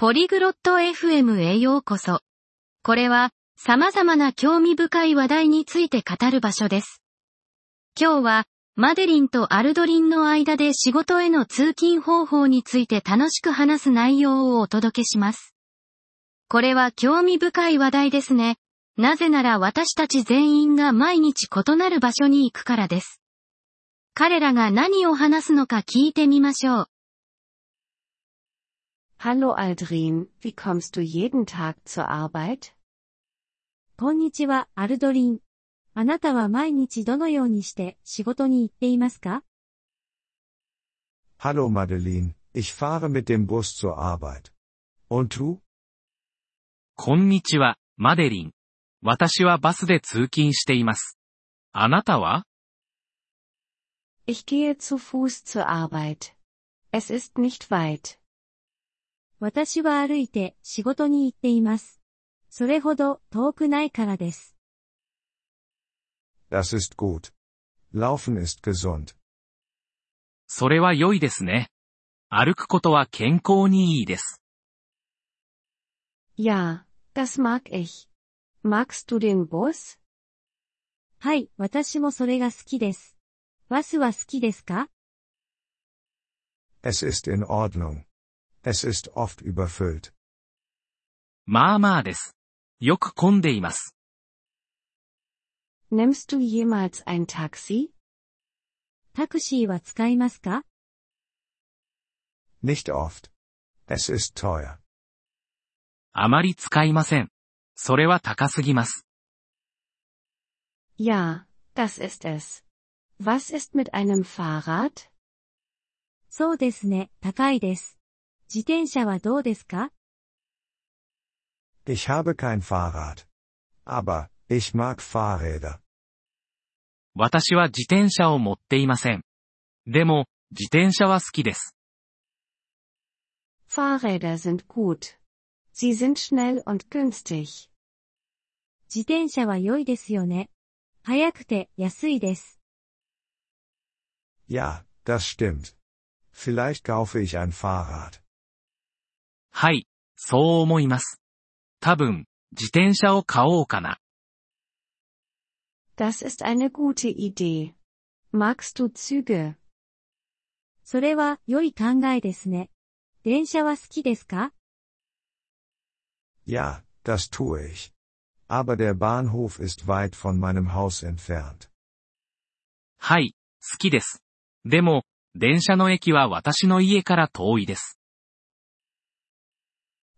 ポリグロット FM へようこそ。これは、様々な興味深い話題について語る場所です。今日は、マデリンとアルドリンの間で仕事への通勤方法について楽しく話す内容をお届けします。これは興味深い話題ですね。なぜなら私たち全員が毎日異なる場所に行くからです。彼らが何を話すのか聞いてみましょう。Hallo Aldrin, wie kommst du jeden Tag zur Arbeit? こんにちは、アルドリン。あなたは毎日どのようにして仕事に行っていますか Hallo Madeline, ich fahre mit dem Bus zur Arbeit. Und du? こんにちは、マデリン。私はバスで通勤しています。あなたは Ich gehe zu Fuß zur Arbeit. Es ist nicht weit. 私は歩いて仕事に行っています。それほど遠くないからです。Das ist gut. Laufen ist gesund. それは良いですね。歩くことは健康にいいです。Ja, das mag ich. Magst du den Bus? はい、私もそれが好きです。バスは好きですか？Es ist in Ordnung. Es ist oft überfüllt. まあまあです。よく混んでいます。 Nimmst du jemals ein Taxi? タクシーは使いますか Nicht oft. Es ist teuer. あまり使いません。それは高すぎます。 Ja, das ist es. Was ist mit einem Fahrrad? そうですね、高いです。 自転車はどうですか Ich habe kein Fahrrad. Aber, ich mag Fahrräder. 私は自転車を持っていません。でも、自転車は好きです。 Fahrräder sind gut. Sie sind schnell und günstig. 自転車は良いですよね。早くて安いです。 Ja, das stimmt. Vielleicht kaufe ich ein Fahrrad. はい、そう思います。多分、自転車を買おうかな。Das ist eine gute Idee. Magst du Züge? それは良い考えですね。電車は好きですか Ja, das tue ich. Aber der Bahnhof ist weit von meinem Haus entfernt. はい、好きです。でも、電車の駅は私の家から遠いです。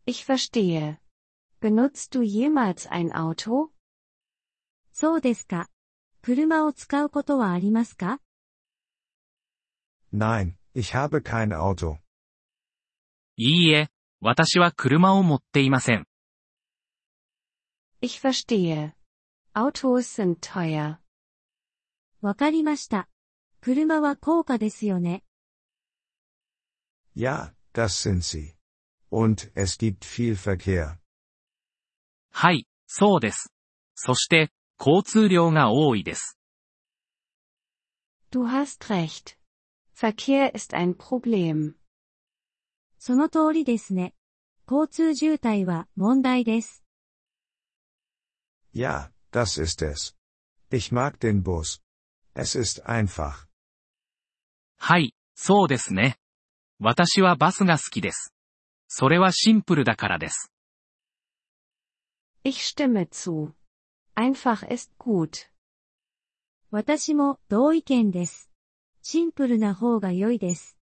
Ich verstehe. Benutzt du jemals ein Auto? そうですか。車を使うことはありますか Nein, ich habe kein Auto. いいえ、私は車を持っていません。 Ich verstehe. Autos sind teuer. わかりました。車は高価ですよね。 Ja, das sind sie. Und es gibt viel Verkehr. はい、そうです。そして、交通量が多いです。Du hast recht. Verkehr ist ein Problem. その通りですね。交通渋滞は問題です。Ja, das ist es. Ich mag den Bus. Es ist einfach. はい、そうですね。私はバスが好きです。それはシンプルだからです。Ich stimme zu. Einfach ist gut. 私も同意見です。シンプルな方が良いです。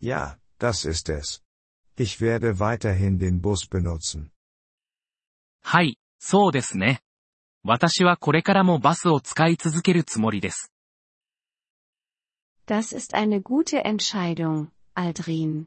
Ja, das ist es. Ich werde weiterhin den Bus benutzen. はい、そうですね。私はこれからもバスを使い続けるつもりです。Das ist eine gute Entscheidung, Aldrin.